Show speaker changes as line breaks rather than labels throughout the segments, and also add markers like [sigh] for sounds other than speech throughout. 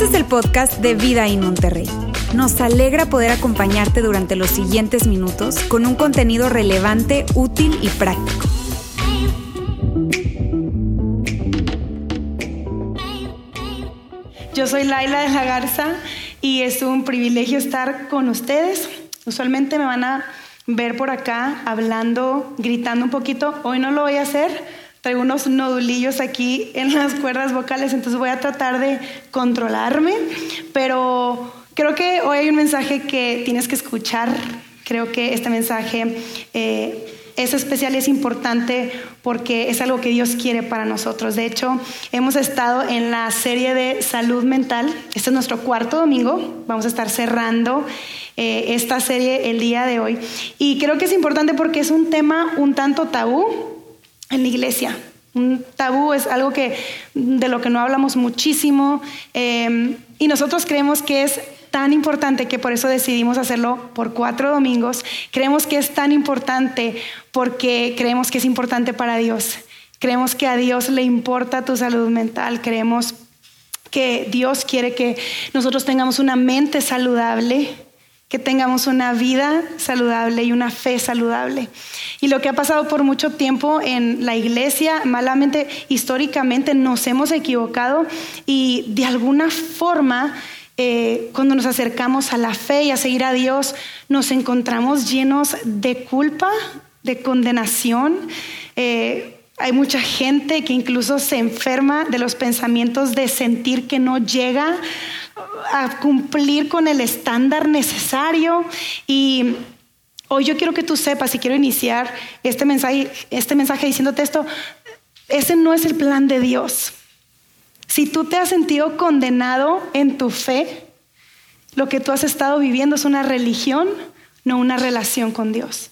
Este es el podcast de Vida en Monterrey. Nos alegra poder acompañarte durante los siguientes minutos con un contenido relevante, útil y práctico.
Yo soy Laila de la Garza y es un privilegio estar con ustedes. Usualmente me van a ver por acá hablando, gritando un poquito. Hoy no lo voy a hacer Traigo unos nodulillos aquí en las cuerdas vocales, entonces voy a tratar de controlarme, pero creo que hoy hay un mensaje que tienes que escuchar. Creo que este mensaje eh, es especial, es importante porque es algo que Dios quiere para nosotros. De hecho, hemos estado en la serie de salud mental. Este es nuestro cuarto domingo. Vamos a estar cerrando eh, esta serie el día de hoy. Y creo que es importante porque es un tema un tanto tabú en la iglesia. Un tabú es algo que, de lo que no hablamos muchísimo em, y nosotros creemos que es tan importante que por eso decidimos hacerlo por cuatro domingos. Creemos que es tan importante porque creemos que es importante para Dios. Creemos que a Dios le importa tu salud mental. Creemos que Dios quiere que nosotros tengamos una mente saludable que tengamos una vida saludable y una fe saludable. Y lo que ha pasado por mucho tiempo en la iglesia, malamente, históricamente nos hemos equivocado y de alguna forma, eh, cuando nos acercamos a la fe y a seguir a Dios, nos encontramos llenos de culpa, de condenación. Eh, hay mucha gente que incluso se enferma de los pensamientos de sentir que no llega a cumplir con el estándar necesario y hoy yo quiero que tú sepas y quiero iniciar este mensaje, este mensaje diciéndote esto, ese no es el plan de Dios. Si tú te has sentido condenado en tu fe, lo que tú has estado viviendo es una religión, no una relación con Dios.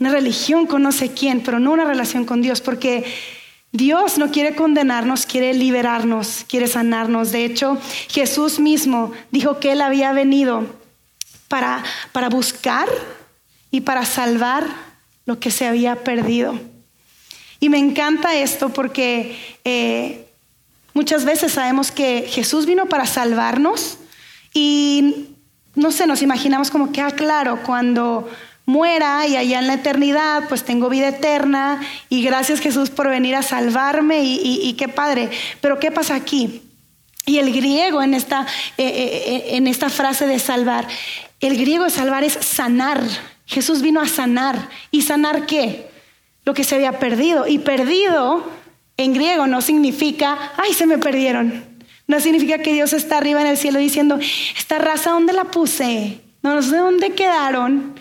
Una religión con no sé quién, pero no una relación con Dios, porque Dios no quiere condenarnos, quiere liberarnos, quiere sanarnos. De hecho, Jesús mismo dijo que Él había venido para, para buscar y para salvar lo que se había perdido. Y me encanta esto porque eh, muchas veces sabemos que Jesús vino para salvarnos y no sé, nos imaginamos como que, ah, claro, cuando muera y allá en la eternidad pues tengo vida eterna y gracias Jesús por venir a salvarme y, qué padre. Pero ¿qué pasa aquí? Y el griego en esta, eh, eh, eh, en esta frase de salvar, el griego de salvar es sanar. Jesús vino a sanar. ¿Y sanar qué? Lo que se había perdido. Y perdido en griego no significa, ay, se me perdieron. No significa que Dios está arriba en el cielo diciendo, esta raza, ¿dónde la puse? No sé dónde quedaron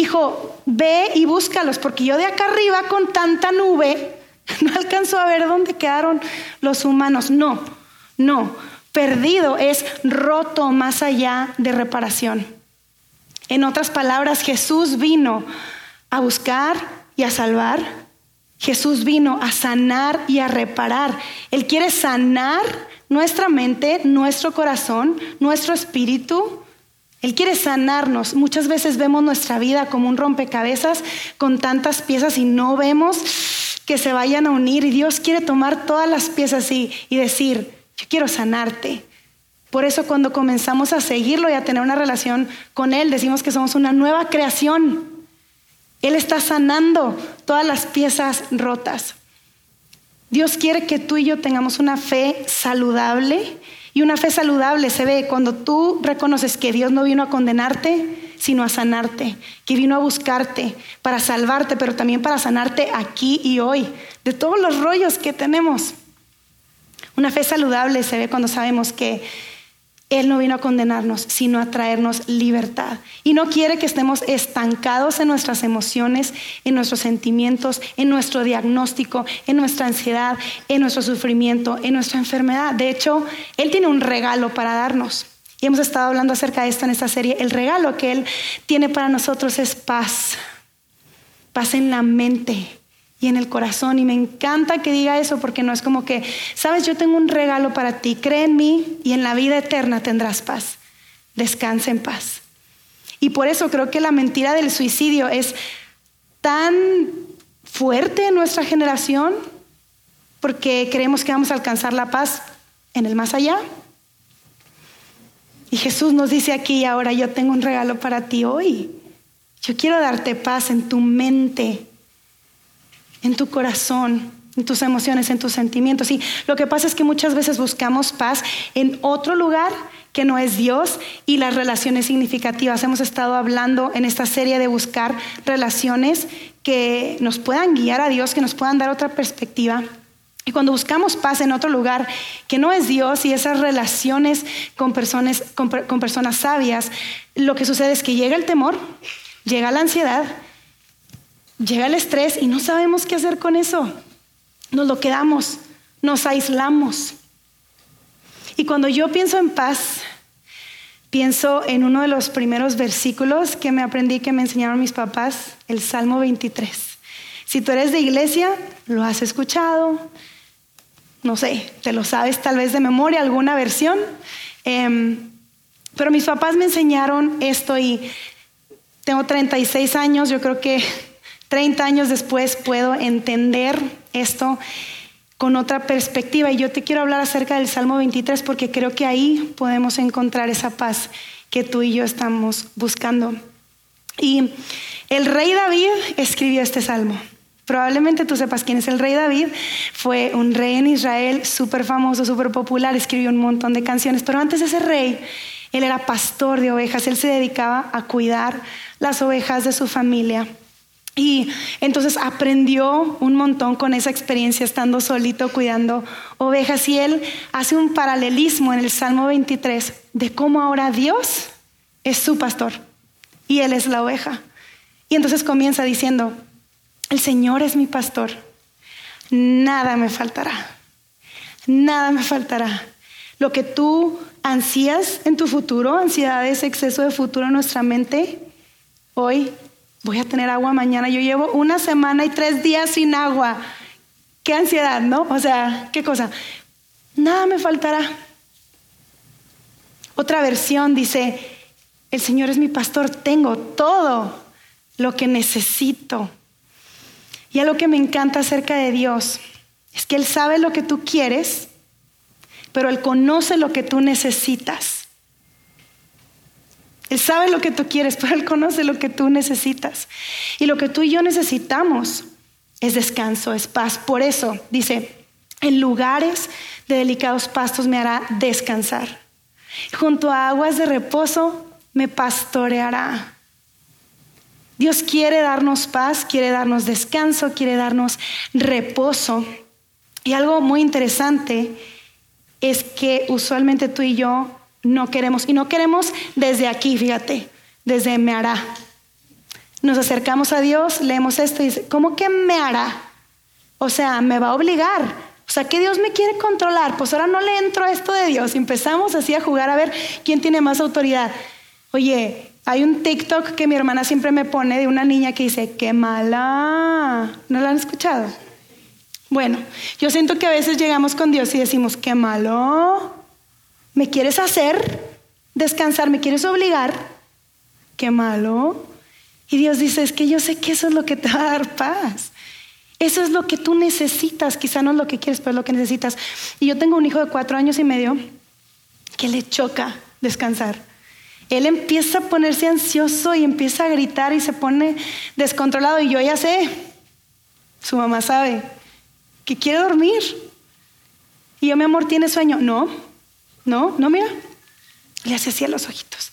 hijo, ve y búscalos, porque yo de acá arriba con tanta nube [laughs] no alcanzo a ver dónde quedaron los humanos. No, no, perdido es roto más allá de reparación. En otras palabras, Jesús vino a buscar y a salvar. Jesús vino a sanar y a reparar. Él quiere sanar nuestra mente, nuestro corazón, nuestro espíritu, él quiere sanarnos. Muchas veces vemos nuestra vida como un rompecabezas con tantas piezas y no vemos que se vayan a unir. Y Dios quiere tomar todas las piezas y, decir, yo quiero sanarte. Por eso cuando comenzamos a seguirlo y a tener una relación con Él, decimos que somos una nueva creación. Él está sanando todas las piezas rotas. Dios quiere que tú y yo tengamos una fe saludable y una fe saludable se ve cuando tú reconoces que Dios no vino a condenarte, sino a sanarte, que vino a buscarte para salvarte, pero también para sanarte aquí y hoy, de todos los rollos que tenemos. Una fe saludable se ve cuando sabemos que él no vino a condenarnos, sino a traernos libertad. Y no quiere que estemos estancados en nuestras emociones, en nuestros sentimientos, en nuestro diagnóstico, en nuestra ansiedad, en nuestro sufrimiento, en nuestra enfermedad. De hecho, Él tiene un regalo para darnos. Y hemos estado hablando acerca de esto en esta serie. El regalo que Él tiene para nosotros es paz. Paz en la mente, y en el corazón. Y me encanta que diga eso porque no es como que, sabes, yo tengo un regalo para ti, cree en mí y en la vida eterna tendrás paz. Descansa en paz. Y por eso creo que la mentira del suicidio es tan fuerte en nuestra generación porque creemos que vamos a alcanzar la paz en el más allá. Y Jesús nos dice aquí, ahora yo tengo un regalo para ti hoy. Yo quiero darte paz en tu mente, en tu corazón, en tus emociones, en tus sentimientos. Y lo que pasa es que muchas veces buscamos paz en otro lugar que no es Dios y las relaciones significativas. Hemos estado hablando en esta serie de buscar relaciones que nos puedan guiar a Dios, que nos puedan dar otra perspectiva. Y cuando buscamos paz en otro lugar que no es Dios y esas relaciones con personas, con, personas sabias, lo que sucede es que llega el temor, llega la ansiedad, llega el estrés y no sabemos qué hacer con eso. Nos lo quedamos, nos aislamos. Y cuando yo pienso en paz, pienso en uno de los primeros versículos que me aprendí, que me enseñaron mis papás, el Salmo 23. Si tú eres de iglesia, lo has escuchado, no sé, te lo sabes tal vez de memoria, alguna versión. Em, pero mis papás me enseñaron esto y tengo 36 años, yo creo que 30 años después puedo entender esto con otra perspectiva. Y yo te quiero hablar acerca del Salmo 23 porque creo que ahí podemos encontrar esa paz que tú y yo estamos buscando. Y el rey David escribió este salmo. Probablemente tú sepas quién es el rey David. Fue un rey en Israel súper famoso, súper popular, escribió un montón de canciones. Pero antes de ese rey, él era pastor de ovejas. Él se dedicaba a cuidar las ovejas de su familia. Y entonces aprendió un montón con esa experiencia estando solito cuidando ovejas. Y él hace un paralelismo en el Salmo 23 de cómo ahora Dios es su pastor y él es la oveja. Y entonces comienza diciendo, el Señor es mi pastor, nada me faltará, nada me faltará. Lo que tú ansías en tu futuro, ansiedades, exceso de futuro en nuestra mente, hoy voy a tener agua mañana. Yo llevo una semana y tres días sin agua. Qué ansiedad, ¿no? O sea, qué cosa. Nada me faltará. Otra versión dice, el Señor es mi pastor, tengo todo lo que necesito. Y algo que me encanta acerca de Dios es que Él sabe lo que tú quieres, pero Él conoce lo que tú necesitas. Él sabe lo que tú quieres, [laughs] pero Él conoce lo que tú necesitas. Y lo que tú y yo necesitamos es descanso, es paz. Por eso dice, en lugares de delicados pastos me hará descansar. Junto a aguas de reposo me pastoreará. Dios quiere darnos paz, quiere darnos descanso, quiere darnos reposo. Y algo muy interesante es que usualmente tú y yo no queremos. Y no queremos desde aquí, fíjate, desde me hará. Nos acercamos a Dios, leemos esto y dice, ¿cómo que me hará? O sea, me va a obligar. O sea, que Dios me quiere controlar. Pues ahora no le entro a esto de Dios. Empezamos así a jugar a ver quién tiene más autoridad. Oye, hay un TikTok que mi hermana siempre me pone de una niña que dice, qué mala. ¿No la han escuchado? Bueno, yo siento que a veces llegamos con Dios y decimos, qué malo. ¿Me quieres hacer descansar? ¿Me quieres obligar? Qué malo. Y Dios dice, es que yo sé que eso es lo que te va a dar paz. Eso es lo que tú necesitas. Quizá no es lo que quieres, pero es lo que necesitas. Y yo tengo un hijo de cuatro años y medio que le choca descansar. Él empieza a ponerse ansioso y empieza a gritar y se pone descontrolado. Y yo ya sé, su mamá sabe, que quiere dormir. Y yo, mi amor, ¿tiene sueño? No, no, no, mira. Le hace así a los ojitos.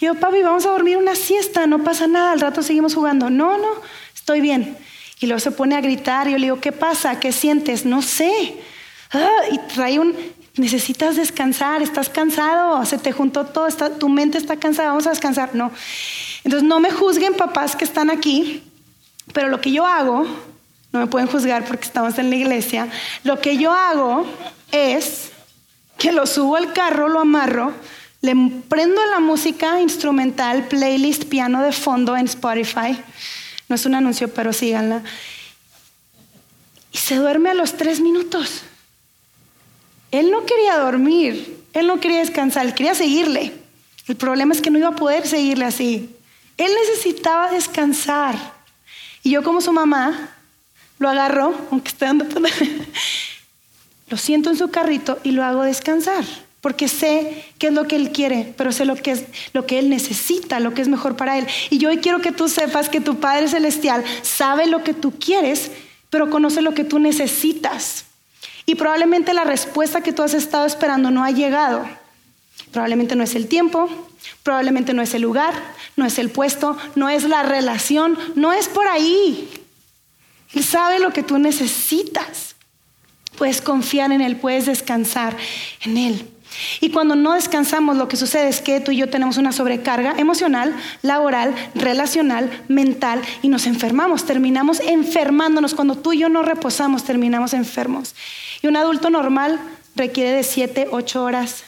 Y yo, papi, vamos a dormir una siesta, no pasa nada, al rato seguimos jugando. No, no, estoy bien. Y luego se pone a gritar y yo le digo, ¿qué pasa? ¿Qué sientes? No sé. Ah, y trae un, necesitas descansar, estás cansado, se te juntó todo, tu mente está cansada, vamos a descansar. No. Entonces no me juzguen papás que están aquí, pero lo que yo hago, no me pueden juzgar porque estamos en la iglesia, lo que yo hago es que lo subo al carro, lo amarro, le prendo la música instrumental, playlist, piano de fondo en Spotify. No es un anuncio, pero síganla. Y se duerme a los tres minutos. Él no quería dormir, él no quería descansar, él quería seguirle. El problema es que no iba a poder seguirle así. Él necesitaba descansar. Y yo como su mamá, lo agarro, aunque esté dando lo siento en su carrito y lo hago descansar. porque sé qué es lo que Él quiere, pero sé lo que es lo que Él necesita, lo que es mejor para Él. Y yo hoy quiero que tú sepas que tu Padre Celestial sabe lo que tú quieres, pero conoce lo que tú necesitas. Y probablemente la respuesta que tú has estado esperando no ha llegado. Probablemente no es el tiempo, probablemente no es el lugar, no es el puesto, no es la relación, no es por ahí. Él sabe lo que tú necesitas. Puedes confiar en Él, puedes descansar en Él. Y cuando no descansamos, lo que sucede es que tú y yo tenemos una sobrecarga emocional, laboral, relacional, mental y nos enfermamos. Terminamos enfermándonos. Cuando tú y yo no reposamos, terminamos enfermos. Y un adulto normal requiere de 7, 8 horas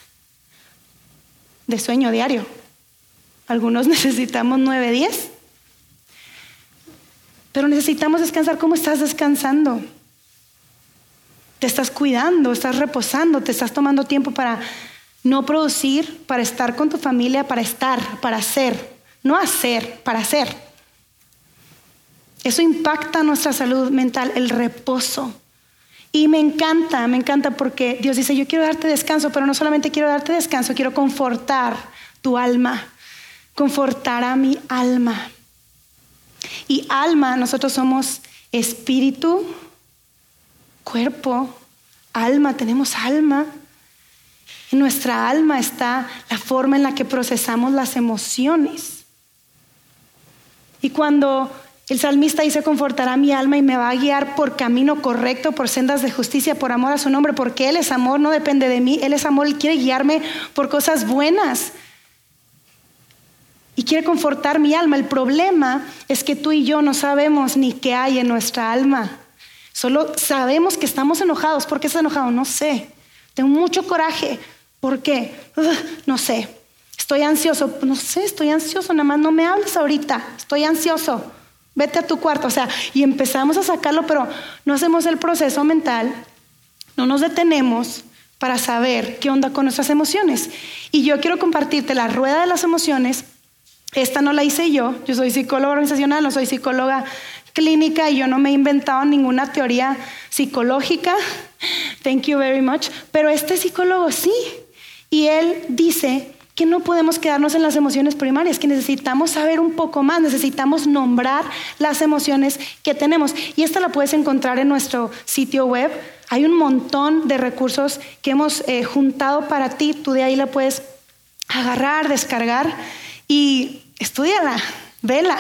de sueño diario. Algunos [laughs] necesitamos 9, 10. Pero necesitamos descansar. ¿Cómo estás descansando? Te estás cuidando, estás reposando, te estás tomando tiempo para no producir, para estar con tu familia, para estar, para hacer, no hacer, para hacer. Eso impacta nuestra salud mental, el reposo. Y me encanta, me encanta porque Dios dice, yo quiero darte descanso, pero no solamente quiero darte descanso, quiero confortar tu alma, confortar a mi alma. Y alma, nosotros somos espíritu, cuerpo, alma, tenemos alma. En nuestra alma está la forma en la que procesamos las emociones. Y cuando el salmista dice, confortará mi alma y me va a guiar por camino correcto, por sendas de justicia, por amor a su nombre, porque Él es amor, no depende de mí, Él es amor, y quiere guiarme por cosas buenas. Y quiere confortar mi alma. El problema es que tú y yo no sabemos ni qué hay en nuestra alma. Solo sabemos que estamos enojados. ¿Por qué estás enojado? No sé. Tengo mucho coraje. ¿Por qué? no sé. Estoy ansioso. No sé, estoy ansioso. Nada más no me hables ahorita. Estoy ansioso. Vete a tu cuarto. O sea, y empezamos a sacarlo, pero no hacemos el proceso mental. No nos detenemos para saber qué onda con nuestras emociones. Y yo quiero compartirte la rueda de las emociones. Esta no la hice yo. Yo soy psicóloga organizacional, no soy psicóloga clínica y yo no me he inventado ninguna teoría psicológica. Thank you very much. Pero este psicólogo sí. Y él dice que no podemos quedarnos en las emociones primarias, que necesitamos saber un poco más, necesitamos nombrar las emociones que tenemos. Y esta la puedes encontrar en nuestro sitio web. Hay un montón de recursos que hemos eh, juntado para ti. Tú de ahí la puedes agarrar, descargar y estudiala, vela.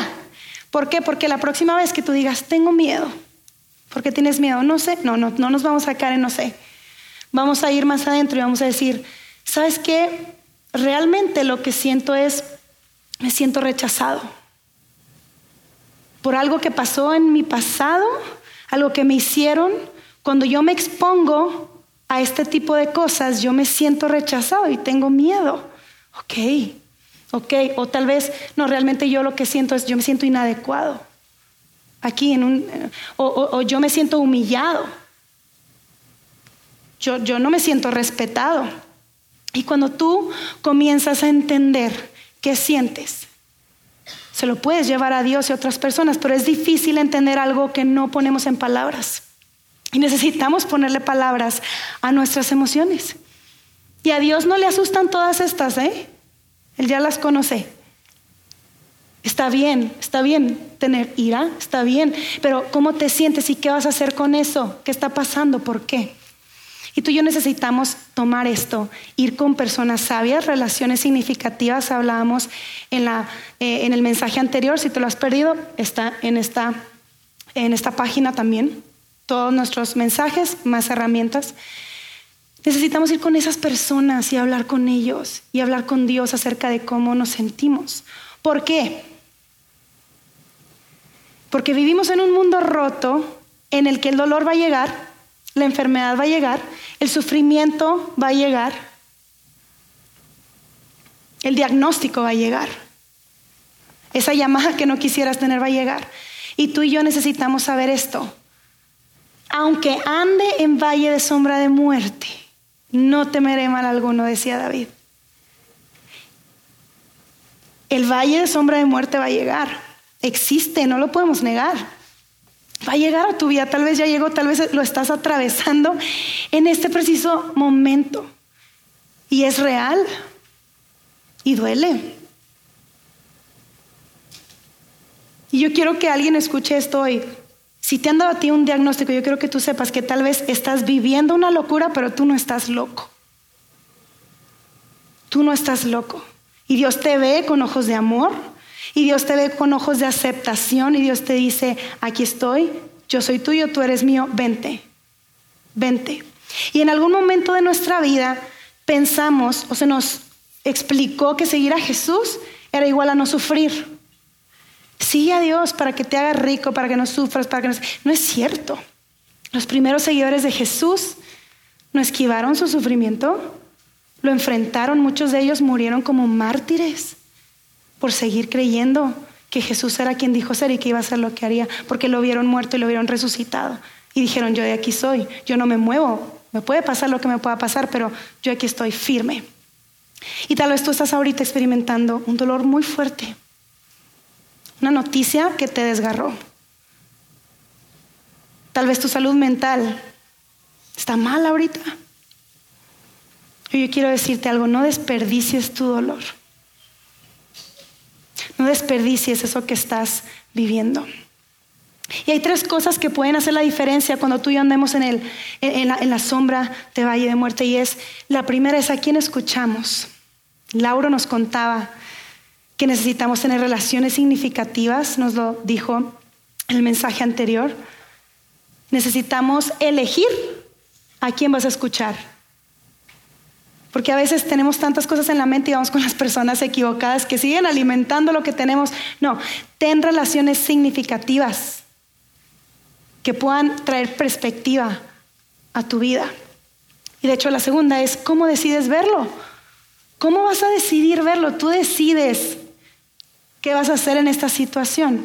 ¿Por qué? Porque la próxima vez que tú digas, tengo miedo, ¿por qué tienes miedo? No sé, no, no, no nos vamos a caer en no sé. Vamos a ir más adentro y vamos a decir, ¿sabes qué? Realmente lo que siento es, me siento rechazado por algo que pasó en mi pasado, algo que me hicieron. Cuando yo me expongo a este tipo de cosas, yo me siento rechazado y tengo miedo. Ok, ¿ok? O tal vez, no, realmente yo lo que siento es, yo me siento inadecuado. Aquí en un, o, yo me siento humillado. Yo, yo no me siento respetado. Y cuando tú comienzas a entender qué sientes, se lo puedes llevar a Dios y a otras personas, pero es difícil entender algo que no ponemos en palabras. Y necesitamos ponerle palabras a nuestras emociones. Y a Dios no le asustan todas estas, ¿eh? Él ya las conoce. Está bien, está bien tener ira, está bien, pero ¿cómo te sientes y qué vas a hacer con eso? ¿Qué está pasando? ¿Por qué? Y tú y yo necesitamos tomar esto, ir con personas sabias, relaciones significativas. Hablábamos en, la, eh, en el mensaje anterior, si te lo has perdido, está en esta, en esta página también. Todos nuestros mensajes, más herramientas. Necesitamos ir con esas personas y hablar con ellos y hablar con Dios acerca de cómo nos sentimos. ¿Por qué? Porque vivimos en un mundo roto en el que el dolor va a llegar, la enfermedad va a llegar, el sufrimiento va a llegar, el diagnóstico va a llegar, esa llamada que no quisieras tener va a llegar. Y tú y yo necesitamos saber esto. Aunque ande en valle de sombra de muerte, no temeré mal alguno, decía David. El valle de sombra de muerte va a llegar. Existe, no lo podemos negar. Va a llegar a tu vida, tal vez ya llegó, tal vez lo estás atravesando en este preciso momento. Y es real. Y duele. Y yo quiero que alguien escuche esto hoy. Si te han dado a ti un diagnóstico, yo quiero que tú sepas que tal vez estás viviendo una locura, pero tú no estás loco. Tú no estás loco. Y Dios te ve con ojos de amor, y Dios te ve con ojos de aceptación, y Dios te dice, aquí estoy, yo soy tuyo, tú eres mío, vente, vente. Y en algún momento de nuestra vida pensamos o se nos explicó que seguir a Jesús era igual a no sufrir. Sigue a Dios para que te haga rico, para que no sufras, para que no... No es cierto. Los primeros seguidores de Jesús no esquivaron su sufrimiento, lo enfrentaron, muchos de ellos murieron como mártires por seguir creyendo que Jesús era quien dijo ser y que iba a hacer lo que haría, porque lo vieron muerto y lo vieron resucitado. Y dijeron, yo de aquí soy, yo no me muevo, me puede pasar lo que me pueda pasar, pero yo aquí estoy firme. Y tal vez tú estás ahorita experimentando un dolor muy fuerte, una noticia que te desgarró. Tal vez tu salud mental está mal ahorita. Yo quiero decirte algo, no desperdicies tu dolor. No desperdicies eso que estás viviendo. Y hay tres cosas que pueden hacer la diferencia cuando tú y yo andemos en, el, en, la, sombra de valle de muerte. Y es, la primera es a quién escuchamos. Lauro nos contaba que necesitamos tener relaciones significativas, nos lo dijo el mensaje anterior. Necesitamos elegir a quién vas a escuchar. Porque a veces tenemos tantas cosas en la mente y vamos con las personas equivocadas que siguen alimentando lo que tenemos. No, ten relaciones significativas que puedan traer perspectiva a tu vida. Y de hecho la segunda es, ¿cómo decides verlo? ¿Cómo vas a decidir verlo? Tú decides qué vas a hacer en esta situación.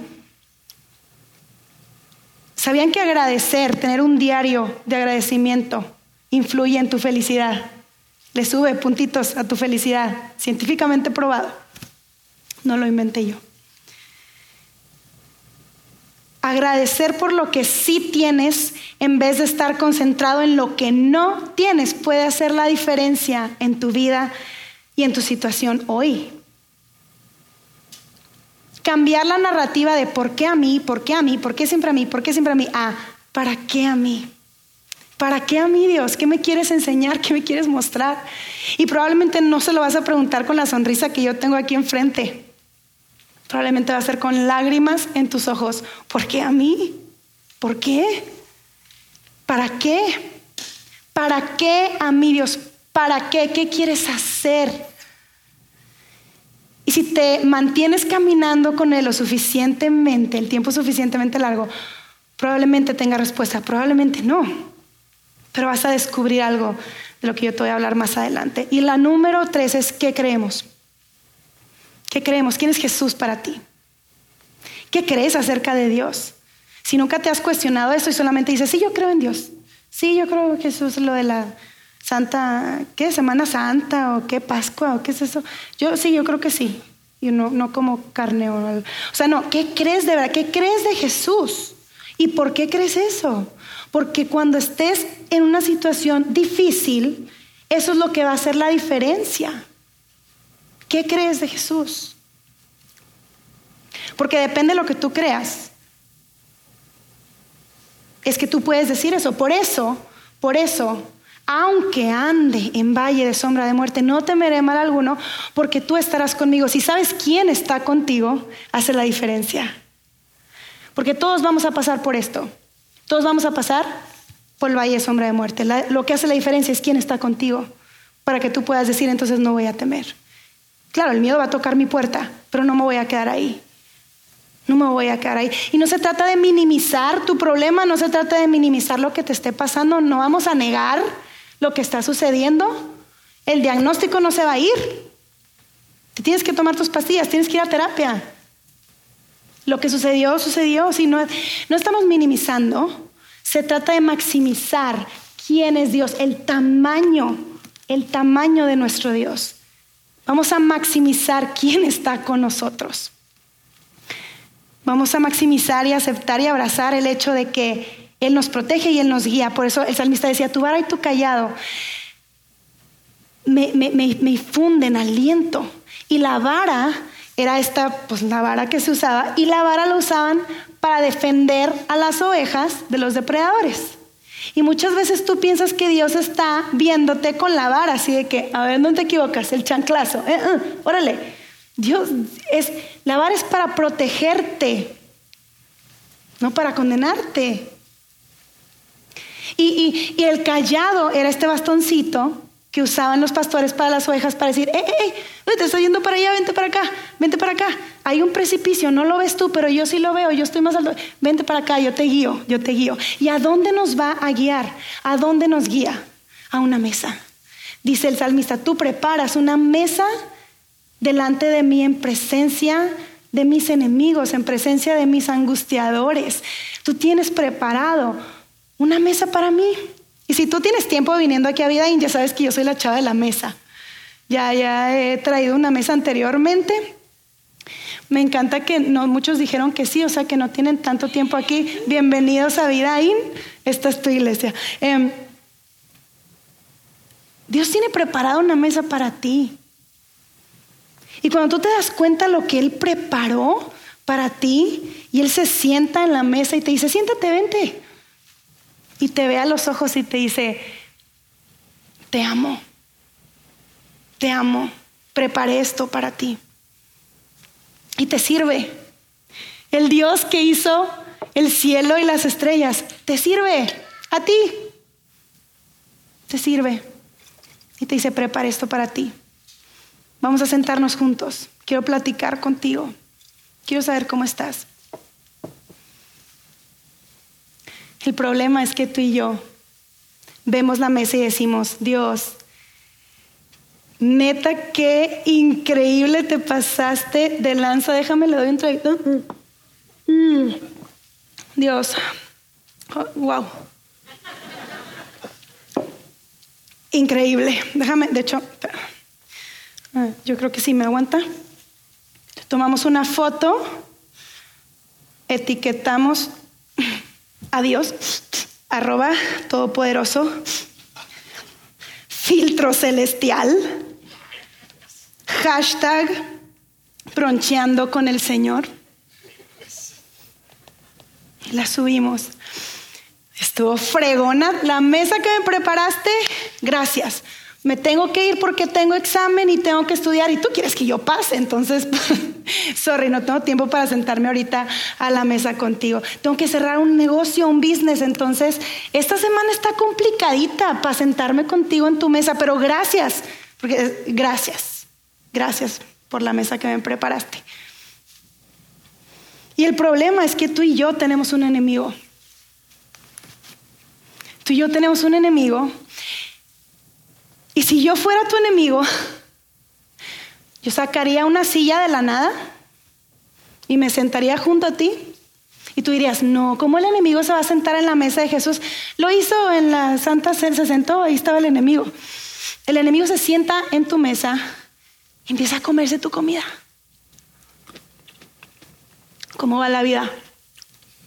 ¿Sabían que agradecer, tener un diario de agradecimiento, influye en tu felicidad? Le sube puntitos a tu felicidad, científicamente probado. No lo inventé yo. Agradecer por lo que sí tienes en vez de estar concentrado en lo que no tienes puede hacer la diferencia en tu vida y en tu situación hoy. Cambiar la narrativa de por qué a mí, por qué a mí, por qué siempre a mí, por qué siempre a mí, a para qué a mí. ¿Para qué a mí, Dios? ¿Qué me quieres enseñar? ¿Qué me quieres mostrar? Y probablemente no se lo vas a preguntar con la sonrisa que yo tengo aquí enfrente. Probablemente va a ser con lágrimas en tus ojos. ¿Por qué a mí? ¿Por qué? ¿Para qué? ¿Para qué a mí, Dios? ¿Para qué? ¿Qué quieres hacer? Y si te mantienes caminando con Él lo suficientemente, el tiempo suficientemente largo, probablemente tenga respuesta, probablemente no pero vas a descubrir algo de lo que yo te voy a hablar más adelante. Y la número tres es, ¿qué creemos? ¿Qué creemos? ¿Quién es Jesús para ti? ¿Qué crees acerca de Dios? Si nunca te has cuestionado eso y solamente dices, sí, yo creo en Dios. Sí, yo creo que Jesús es lo de la Santa, ¿qué? Semana Santa o qué Pascua o qué es eso. Yo sí, yo creo que sí. Y no, no como carne o algo. O sea, no, ¿qué crees de verdad? ¿Qué crees de Jesús? ¿Y por qué crees eso? Porque cuando estés en una situación difícil, eso es lo que va a hacer la diferencia. ¿Qué crees de Jesús? Porque depende de lo que tú creas. Es que tú puedes decir eso. Por eso, por eso, aunque ande en valle de sombra de muerte, no temeré mal alguno, porque tú estarás conmigo. Si sabes quién está contigo, hace la diferencia. Porque todos vamos a pasar por esto. Todos vamos a pasar por el valle de sombra de muerte. lo que hace la diferencia es quién está contigo, para que tú puedas decir, entonces no voy a temer. Claro, el miedo va a tocar mi puerta, pero no me voy a quedar ahí. No me voy a quedar ahí. Y no se trata de minimizar tu problema, no se trata de minimizar lo que te esté pasando, no vamos a negar lo que está sucediendo. El diagnóstico no se va a ir. Te tienes que tomar tus pastillas, tienes que ir a terapia. Lo que sucedió, sucedió. Si no, no estamos minimizando, se trata de maximizar quién es Dios, el tamaño, el tamaño de nuestro Dios. Vamos a maximizar quién está con nosotros. Vamos a maximizar y aceptar y abrazar el hecho de que Él nos protege y Él nos guía. Por eso el salmista decía, tu vara y tu callado me, me, me infunden aliento. Y la vara era esta, pues la vara que se usaba, y la vara la usaban para defender a las ovejas de los depredadores. Y muchas veces tú piensas que Dios está viéndote con la vara, así de que, a ver, ¿dónde te equivocas? El chanclazo. Eh, eh, órale. Dios es, la vara es para protegerte, no para condenarte. Y, el callado era este bastoncito que usaban los pastores para las ovejas para decir, ¡eh, eh, eh! Te estoy yendo para allá, vente para acá, vente para acá. Hay un precipicio, no lo ves tú, pero yo sí lo veo, yo estoy más alto. Vente para acá, yo te guío, yo te guío. ¿Y a dónde nos va a guiar? ¿A dónde nos guía? A una mesa. Dice el salmista, tú preparas una mesa delante de mí en presencia de mis enemigos, en presencia de mis angustiadores. Tú tienes preparado una mesa para mí. Y si tú tienes tiempo viniendo aquí a Vida ya sabes que yo soy la chava de la mesa. Ya, ya he traído una mesa anteriormente. Me encanta que muchos dijeron que sí, o sea que no tienen tanto tiempo aquí. Bienvenidos a Vidaín. Esta es tu iglesia. Em, Dios tiene preparada una mesa para ti. Y cuando tú te das cuenta lo que Él preparó para ti y Él se sienta en la mesa y te dice, siéntate, vente y te ve a los ojos y te dice, te amo, te amo, preparé esto para ti. Y te sirve. El Dios que hizo el cielo y las estrellas, te sirve a ti. Te sirve. Y te dice, prepara esto para ti. Vamos a sentarnos juntos. Quiero platicar contigo. Quiero saber cómo estás. El problema es que tú y yo vemos la mesa y decimos, Dios, neta, qué increíble te pasaste de lanza, déjame le doy un traguito. Mm. Dios, wow. Increíble. Déjame, de hecho, ah, yo creo que sí me aguanta. Tomamos una foto, etiquetamos Adiós, arroba todopoderoso, filtro celestial, hashtag broncheando con el Señor. La subimos. Estuvo fregona la mesa que me preparaste. Gracias me tengo que ir porque tengo examen y tengo que estudiar y tú quieres que yo pase, entonces, [laughs] sorry, no tengo tiempo para sentarme ahorita a la mesa contigo. Tengo que cerrar un negocio, un business, entonces, esta semana está complicadita para sentarme contigo en tu mesa, pero gracias, porque gracias, gracias por la mesa que me preparaste. Y el problema es que tú y yo tenemos un enemigo. Tú y yo tenemos un enemigo y si yo fuera tu enemigo, yo sacaría una silla de la nada y me sentaría junto a ti. Y tú dirías, no, ¿cómo el enemigo se va a sentar en la mesa de Jesús? Lo hizo en la Santa Cena, se sentó, ahí estaba el enemigo. El enemigo se sienta en tu mesa y empieza a comerse tu comida. ¿Cómo va la vida?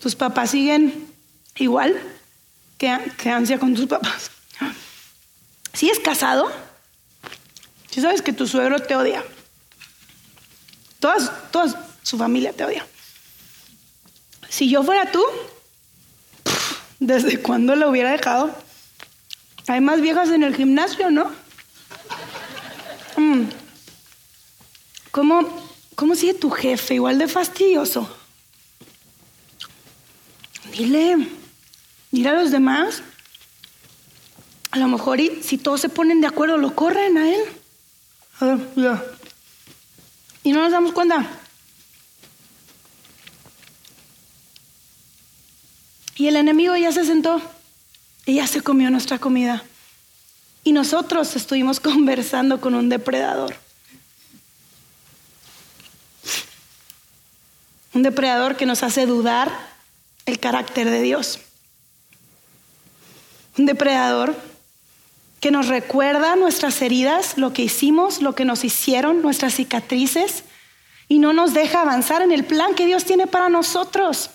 ¿Tus papás siguen igual? ¿Qué, qué ansia con tus papás? Si es casado, si sabes que tu suegro te odia, toda, toda su familia te odia. Si yo fuera tú, ¿desde cuándo lo hubiera dejado? Hay más viejas en el gimnasio, ¿no? Mm. ¿Cómo, ¿Cómo sigue tu jefe? Igual de fastidioso. Dile, dile a los demás a lo mejor si todos se ponen de acuerdo, lo corren a él. Y no nos damos cuenta. Y el enemigo ya se sentó y ya se comió nuestra comida. Y nosotros estuvimos [laughs] conversando con un depredador. Un depredador que nos hace dudar el carácter de Dios. Un depredador que nos recuerda nuestras heridas, lo que hicimos, lo que nos hicieron, nuestras cicatrices, y no nos deja avanzar en el plan que Dios tiene para nosotros.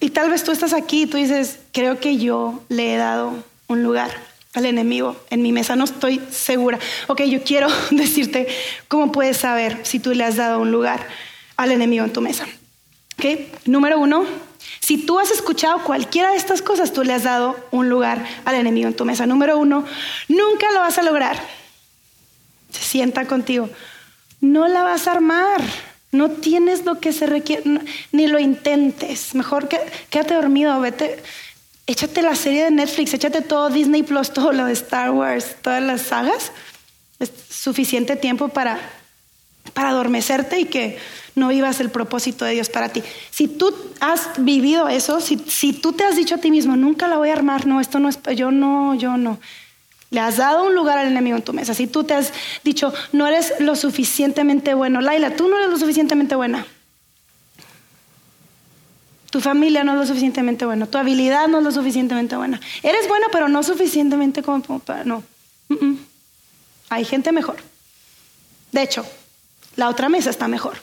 Y tal vez tú estás aquí y tú dices, creo que yo le he dado un lugar al enemigo en mi mesa, no estoy segura. Ok, yo quiero [laughs] decirte cómo puedes saber si tú le has dado un lugar al enemigo en tu mesa. Ok, número uno, si tú has escuchado cualquiera de estas cosas, tú le has dado un lugar al enemigo en tu mesa. Número uno, nunca lo vas a lograr. Se sienta contigo. No la vas a armar. No tienes lo que se requiere, ni lo intentes. Mejor que, quédate dormido, vete, échate la serie de Netflix, échate todo Disney Plus, todo lo de Star Wars, todas las sagas. Es suficiente tiempo para, para adormecerte y que no vivas el propósito de Dios para ti. Si tú has vivido eso, si, si tú te has dicho a ti mismo, nunca la voy a armar, no, esto no es, yo no, yo no. Le has dado un lugar al enemigo en tu mesa. Si tú te has dicho, no eres lo suficientemente bueno, Laila, tú no eres lo suficientemente buena. Tu familia no es lo suficientemente buena. Tu habilidad no es lo suficientemente buena. Eres buena, pero no suficientemente como para. No. Hay gente mejor. De hecho, la otra mesa está mejor.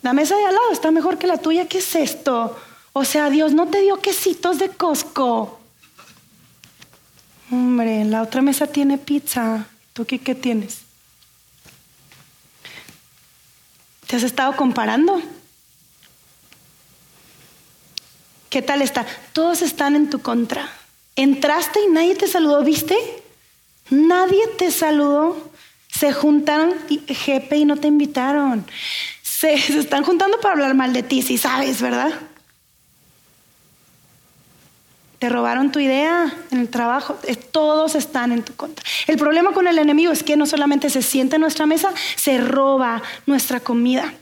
La mesa de al lado está mejor que la tuya. ¿Qué es esto? O sea, Dios no te dio quesitos de Costco. Hombre, la otra mesa tiene pizza. ¿Tú qué, qué tienes? ¿Te has estado comparando? ¿Qué tal está? Todos están en tu contra. Entraste y nadie te saludó, ¿viste? Nadie te saludó. Se juntaron jefe y no te invitaron. Se, están juntando para hablar mal de ti, si sabes, ¿verdad? Te robaron tu idea en el trabajo. Eh, todos están en tu contra. El problema con el enemigo es que no solamente se siente en nuestra mesa, se roba nuestra comida.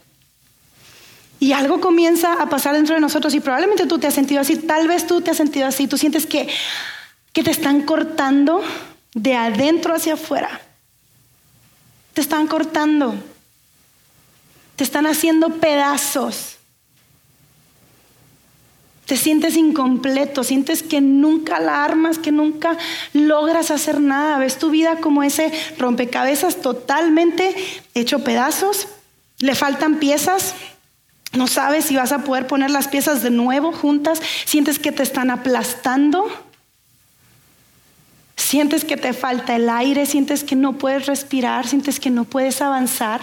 Y algo comienza a pasar dentro de nosotros y probablemente tú te has sentido así, tal vez tú te has sentido así, tú sientes que, que te están cortando de adentro hacia afuera. Te están cortando. Te están haciendo pedazos. Te sientes incompleto, sientes que nunca la armas, que nunca logras hacer nada. Ves tu vida como ese rompecabezas totalmente hecho pedazos. Le faltan piezas. No sabes si vas a poder poner las piezas de nuevo juntas. Sientes que te están aplastando. Sientes que te falta el aire, sientes que no puedes respirar, sientes que no puedes avanzar,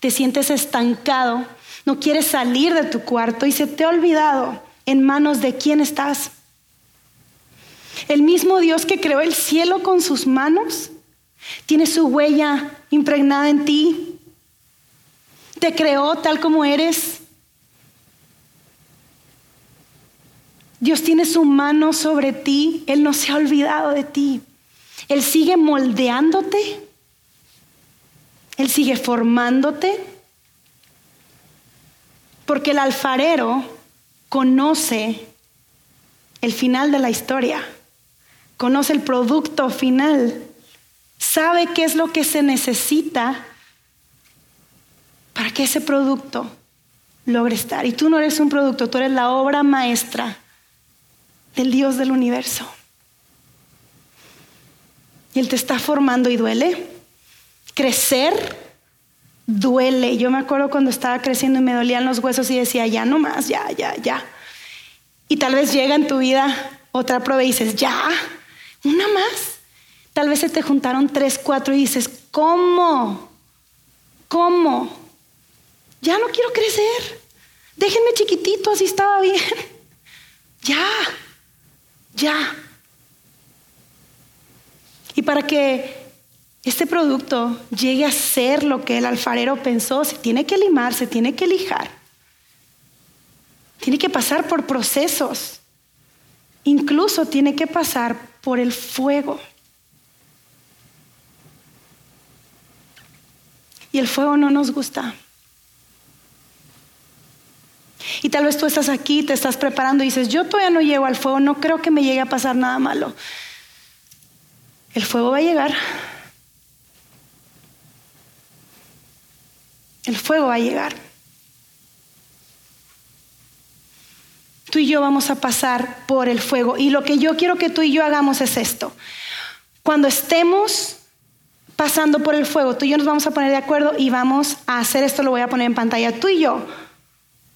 te sientes estancado, no quieres salir de tu cuarto y se te ha olvidado en manos de quién estás. El mismo Dios que creó el cielo con sus manos tiene su huella impregnada en ti. Te creó tal como eres. Dios tiene su mano sobre ti. Él no se ha olvidado de ti. Él sigue moldeándote. Él sigue formándote. Porque el alfarero conoce el final de la historia, conoce el producto final, sabe qué es lo que se necesita para que ese producto logre estar. Y tú no eres un producto, tú eres la obra maestra del Dios del universo. Y Él te está formando y duele. Crecer duele. Yo me acuerdo cuando estaba creciendo y me dolían los huesos y decía, ya no más, ya, ya, ya. Y tal vez llega en tu vida otra prueba y dices, ya, una más. Tal vez se te juntaron tres, cuatro y dices, ¿cómo? ¿Cómo? Ya no quiero crecer. Déjenme chiquitito, así estaba bien. [laughs] ya, ya. Y para que este producto llegue a ser lo que el alfarero pensó, se tiene que limar, se tiene que lijar. Tiene que pasar por procesos. Incluso tiene que pasar por el fuego. Y el fuego no nos gusta. Y tal vez tú estás aquí, te estás preparando y dices, yo todavía no llego al fuego, no creo que me llegue a pasar nada malo. El fuego va a llegar, El fuego va a llegar. Tú y yo vamos a pasar por el fuego. Y lo que yo quiero que tú y yo hagamos es esto. Cuando estemos pasando por el fuego, tú y yo nos vamos a poner de acuerdo y vamos a hacer esto, lo voy a poner en pantalla. Tú y yo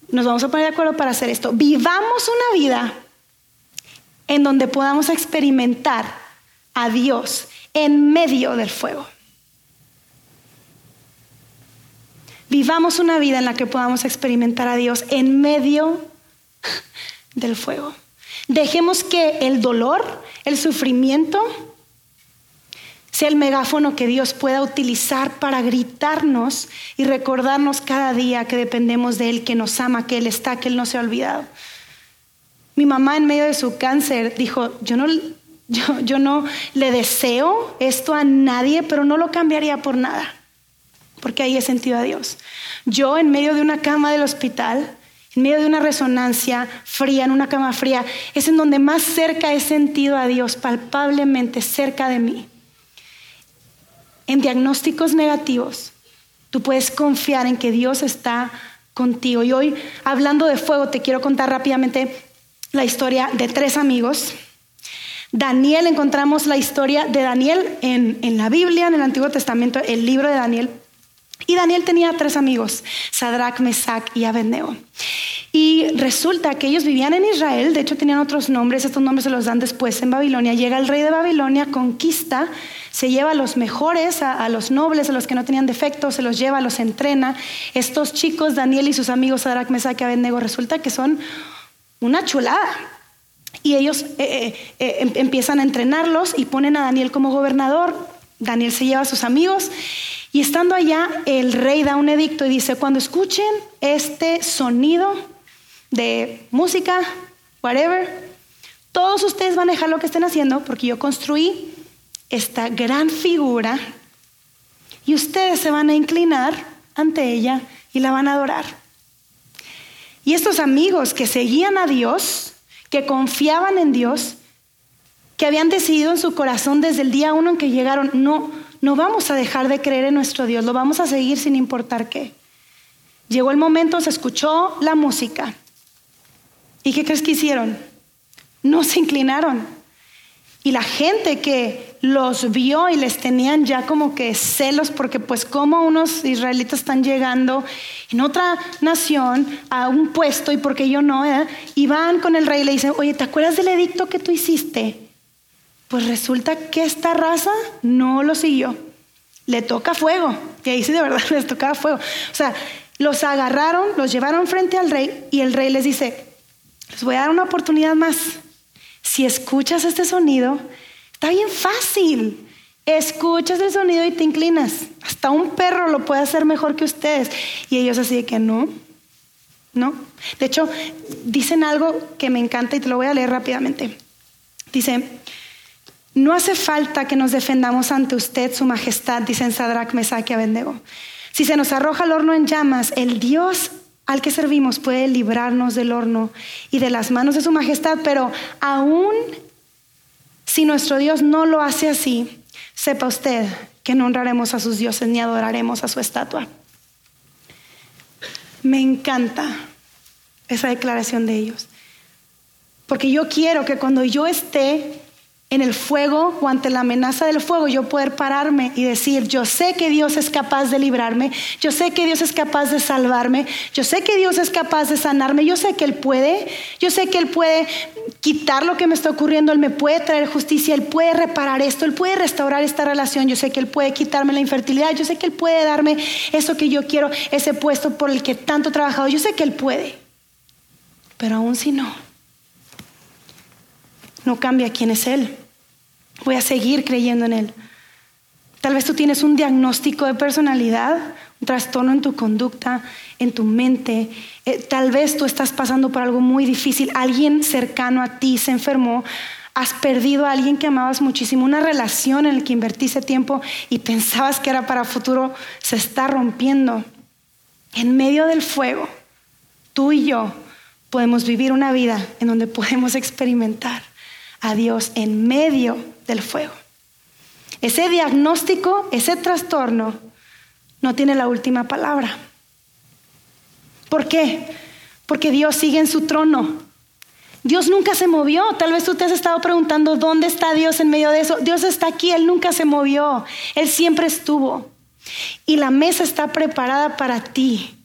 nos vamos a poner de acuerdo para hacer esto. Vivamos una vida en donde podamos experimentar a Dios en medio del fuego. Vivamos una vida en la que podamos experimentar a Dios en medio del fuego. Dejemos que el dolor, el sufrimiento, sea el megáfono que Dios pueda utilizar para gritarnos y recordarnos cada día que dependemos de Él, que nos ama, que Él está, que Él no se ha olvidado. Mi mamá en medio de su cáncer dijo, yo no, yo, no le deseo esto a nadie, pero no lo cambiaría por nada porque ahí he sentido a Dios. Yo en medio de una cama del hospital, en medio de una resonancia fría, en una cama fría, es en donde más cerca he sentido a Dios, palpablemente cerca de mí. En diagnósticos negativos, tú puedes confiar en que Dios está contigo. Y hoy, hablando de fuego, te quiero contar rápidamente la historia de tres amigos. Daniel, encontramos la historia de Daniel en, en la Biblia, en el Antiguo Testamento, el libro de Daniel. Y Daniel tenía tres amigos, Sadrach, Mesach y Abednego. Y resulta que ellos vivían en Israel, de hecho tenían otros nombres, estos nombres se los dan después en Babilonia. Llega el rey de Babilonia, conquista, se lleva a los mejores, a, los nobles, a los que no tenían defectos, se los lleva, los entrena. Estos chicos, Daniel y sus amigos Sadrach, Mesach y Abednego, resulta que son una chulada. Y ellos eh, eh, eh, em, empiezan a entrenarlos y ponen a Daniel como gobernador. Daniel se lleva a sus amigos y estando allá, el rey da un edicto y dice, cuando escuchen este sonido de música, whatever, todos ustedes van a dejar lo que estén haciendo porque yo construí esta gran figura y ustedes se van a inclinar ante ella y la van a adorar. Y estos amigos que seguían a Dios, que confiaban en Dios, que habían decidido en su corazón desde el día uno en que llegaron, no, no vamos a dejar de creer en nuestro Dios, lo vamos a seguir sin importar qué. Llegó el momento, se escuchó la música. ¿Y qué crees que hicieron? No se inclinaron. Y la gente que los vio y les tenían ya como que celos, porque pues como unos israelitas están llegando en otra nación a un puesto y porque yo no, eh? y van con el rey y le dicen, oye, ¿te acuerdas del edicto que tú hiciste? Pues resulta que esta raza no lo siguió. Le toca fuego. Y ahí sí de verdad [laughs] les tocaba fuego. O sea, los agarraron, los llevaron frente al rey y el rey les dice, les voy a dar una oportunidad más. Si escuchas este sonido, está bien fácil. Escuchas el sonido y te inclinas. Hasta un perro lo puede hacer mejor que ustedes. Y ellos así de que no, no. De hecho, dicen algo que me encanta y te lo voy a leer rápidamente. Dice, no hace falta que nos defendamos ante usted, su majestad, dicen Sadrach, Mesach y Abednego. Si se nos arroja el horno en llamas, el Dios al que servimos puede librarnos del horno y de las manos de su majestad, pero aún si nuestro Dios no lo hace así, sepa usted que no honraremos a sus dioses ni adoraremos a su estatua. Me encanta esa declaración de ellos, porque yo quiero que cuando yo esté en el fuego o ante la amenaza del fuego, yo poder pararme y decir, yo sé que Dios es capaz de librarme, yo sé que Dios es capaz de salvarme, yo sé que Dios es capaz de sanarme, yo sé que Él puede, yo sé que Él puede quitar lo que me está ocurriendo, Él me puede traer justicia, Él puede reparar esto, Él puede restaurar esta relación, yo sé que Él puede quitarme la infertilidad, yo sé que Él puede darme eso que yo quiero, ese puesto por el que tanto he trabajado, yo sé que Él puede, pero aún si no, no cambia quién es Él. Voy a seguir creyendo en Él. Tal vez tú tienes un diagnóstico de personalidad, un trastorno en tu conducta, en tu mente. Eh, tal vez tú estás pasando por algo muy difícil. Alguien cercano a ti se enfermó. Has perdido a alguien que amabas muchísimo. Una relación en la que invertiste tiempo y pensabas que era para futuro se está rompiendo. En medio del fuego, tú y yo podemos vivir una vida en donde podemos experimentar a Dios en medio del fuego. Ese diagnóstico, ese trastorno, no tiene la última palabra. ¿Por qué? Porque Dios sigue en su trono. Dios nunca se movió. Tal vez tú te has estado preguntando, ¿dónde está Dios en medio de eso? Dios está aquí, Él nunca se movió. Él siempre estuvo. Y la mesa está preparada para ti.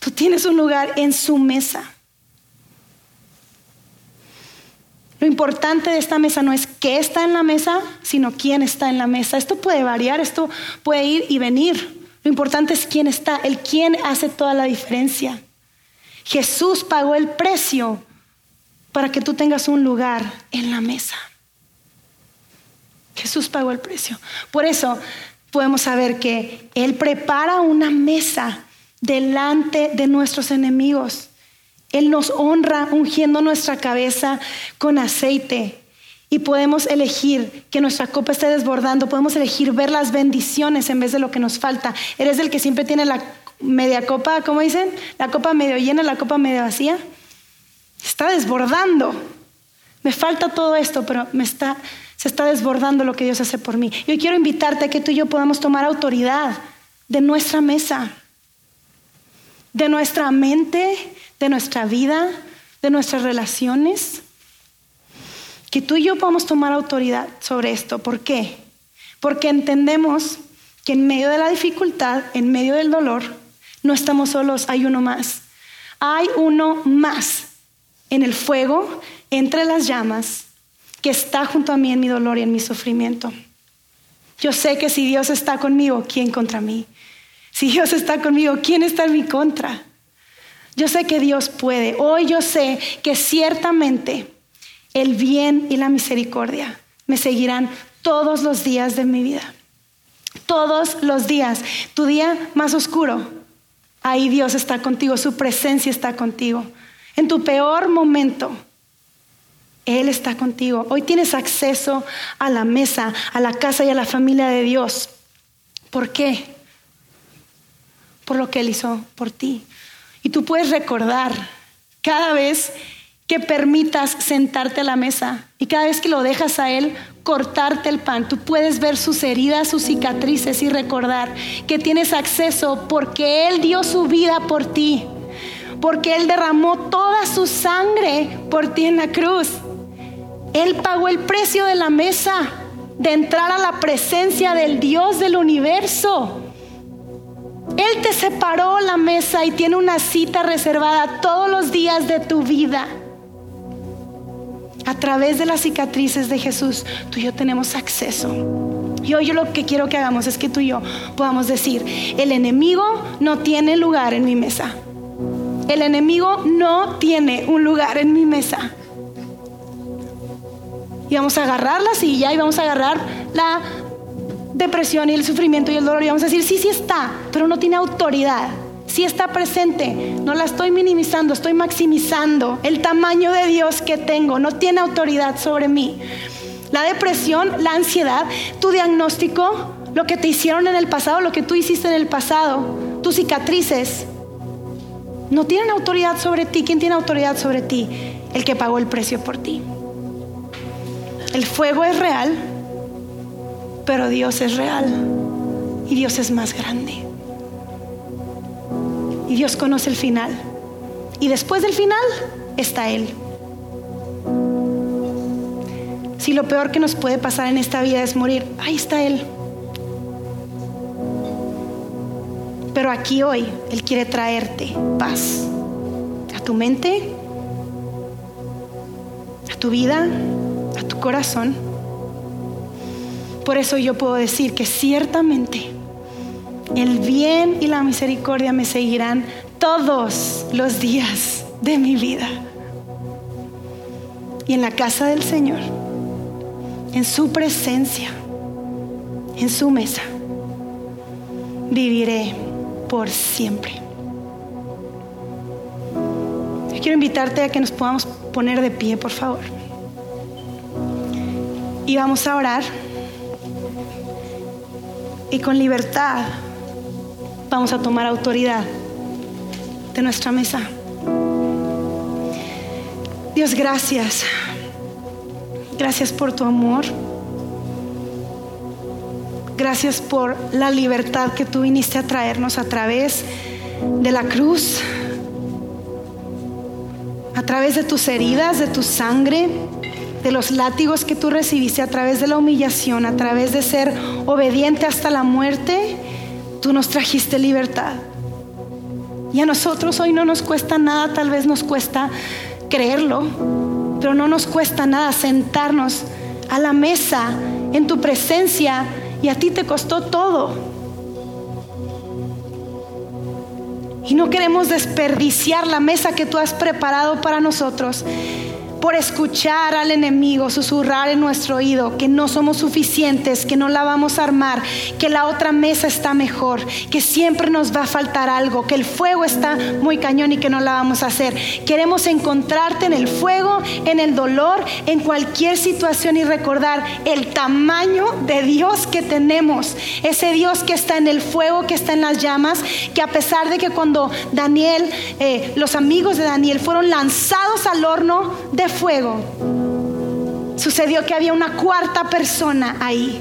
Tú tienes un lugar en su mesa. Lo importante de esta mesa no es qué está en la mesa, sino quién está en la mesa. Esto puede variar, esto puede ir y venir. Lo importante es quién está, el quién hace toda la diferencia. Jesús pagó el precio para que tú tengas un lugar en la mesa. Jesús pagó el precio. Por eso podemos saber que Él prepara una mesa delante de nuestros enemigos. Él nos honra ungiendo nuestra cabeza con aceite. Y podemos elegir que nuestra copa esté desbordando, podemos elegir ver las bendiciones en vez de lo que nos falta. Eres el que siempre tiene la media copa, ¿cómo dicen? La copa medio llena, la copa medio vacía. Está desbordando. Me falta todo esto, pero me está, se está desbordando lo que Dios hace por mí. Yo quiero invitarte a que tú y yo podamos tomar autoridad de nuestra mesa, de nuestra mente, de nuestra vida, de nuestras relaciones. Que tú y yo podamos tomar autoridad sobre esto. ¿Por qué? Porque entendemos que en medio de la dificultad, en medio del dolor, no estamos solos, hay uno más. Hay uno más en el fuego, entre las llamas, que está junto a mí en mi dolor y en mi sufrimiento. Yo sé que si Dios está conmigo, ¿quién contra mí? Si Dios está conmigo, ¿quién está en mi contra? Yo sé que Dios puede. Hoy yo sé que ciertamente el bien y la misericordia me seguirán todos los días de mi vida. Todos los días. Tu día más oscuro, ahí Dios está contigo, su presencia está contigo. En tu peor momento, Él está contigo. Hoy tienes acceso a la mesa, a la casa y a la familia de Dios. ¿Por qué? Por lo que Él hizo por ti. Y tú puedes recordar cada vez que permitas sentarte a la mesa y cada vez que lo dejas a Él cortarte el pan, tú puedes ver sus heridas, sus cicatrices y recordar que tienes acceso porque Él dio su vida por ti, porque Él derramó toda su sangre por ti en la cruz. Él pagó el precio de la mesa, de entrar a la presencia del Dios del universo. Él te separó la mesa y tiene una cita reservada todos los días de tu vida. A través de las cicatrices de Jesús, tú y yo tenemos acceso. Y hoy yo lo que quiero que hagamos es que tú y yo podamos decir, el enemigo no tiene lugar en mi mesa. El enemigo no tiene un lugar en mi mesa. Y vamos a agarrar la silla y vamos a agarrar la depresión y el sufrimiento y el dolor y vamos a decir, sí, sí está, pero no tiene autoridad. Sí está presente, no la estoy minimizando, estoy maximizando el tamaño de Dios que tengo, no tiene autoridad sobre mí. La depresión, la ansiedad, tu diagnóstico, lo que te hicieron en el pasado, lo que tú hiciste en el pasado, tus cicatrices, no tienen autoridad sobre ti. ¿Quién tiene autoridad sobre ti? El que pagó el precio por ti. El fuego es real, pero Dios es real y Dios es más grande. Y Dios conoce el final. Y después del final está Él. Si lo peor que nos puede pasar en esta vida es morir, ahí está Él. Pero aquí hoy Él quiere traerte paz a tu mente, a tu vida, a tu corazón por eso yo puedo decir que ciertamente el bien y la misericordia me seguirán todos los días de mi vida. Y en la casa del Señor, en su presencia, en su mesa, viviré por siempre. Yo quiero invitarte a que nos podamos poner de pie, por favor. Y vamos a orar y con libertad vamos a tomar autoridad de nuestra mesa. Dios, gracias. Gracias por tu amor. Gracias por la libertad que tú viniste a traernos a través de la cruz, a través de tus heridas, de tu sangre de los látigos que tú recibiste a través de la humillación, a través de ser obediente hasta la muerte, tú nos trajiste libertad. Y a nosotros hoy no nos cuesta nada, tal vez nos cuesta creerlo, pero no nos cuesta nada sentarnos a la mesa en tu presencia y a ti te costó todo. Y no queremos desperdiciar la mesa que tú has preparado para nosotros por escuchar al enemigo susurrar en nuestro oído que no somos suficientes, que no la vamos a armar, que la otra mesa está mejor, que siempre nos va a faltar algo, que el fuego está muy cañón y que no la vamos a hacer. Queremos encontrarte en el fuego, en el dolor, en cualquier situación y recordar el tamaño de Dios que tenemos, ese Dios que está en el fuego, que está en las llamas, que a pesar de que cuando Daniel, eh, los amigos de Daniel fueron lanzados al horno de fuego, sucedió que había una cuarta persona ahí.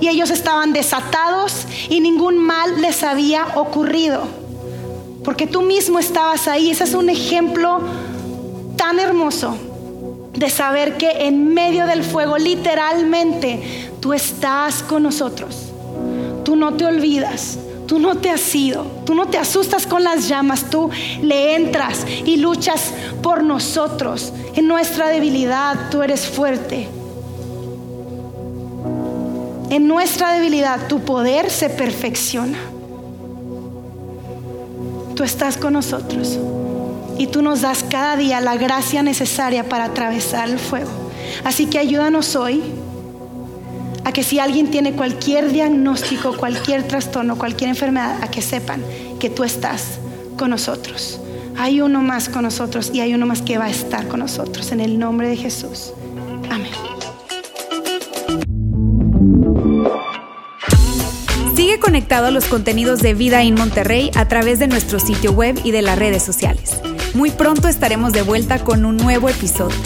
Y ellos estaban desatados y ningún mal les había ocurrido. Porque tú mismo estabas ahí. Ese es un ejemplo tan hermoso de saber que en medio del fuego, literalmente, tú estás con nosotros. Tú no te olvidas. Tú no te has ido, tú no te asustas con las llamas, tú le entras y luchas por nosotros. En nuestra debilidad tú eres fuerte. En nuestra debilidad tu poder se perfecciona. Tú estás con nosotros y tú nos das cada día la gracia necesaria para atravesar el fuego. Así que ayúdanos hoy que si alguien tiene cualquier diagnóstico, cualquier trastorno, cualquier enfermedad, a que sepan que tú estás con nosotros. Hay uno más con nosotros y hay uno más que va a estar con nosotros. En el nombre de Jesús. Amén.
Sigue conectado a los contenidos de Vida en Monterrey a través de nuestro sitio web y de las redes sociales. Muy pronto estaremos de vuelta con un nuevo episodio.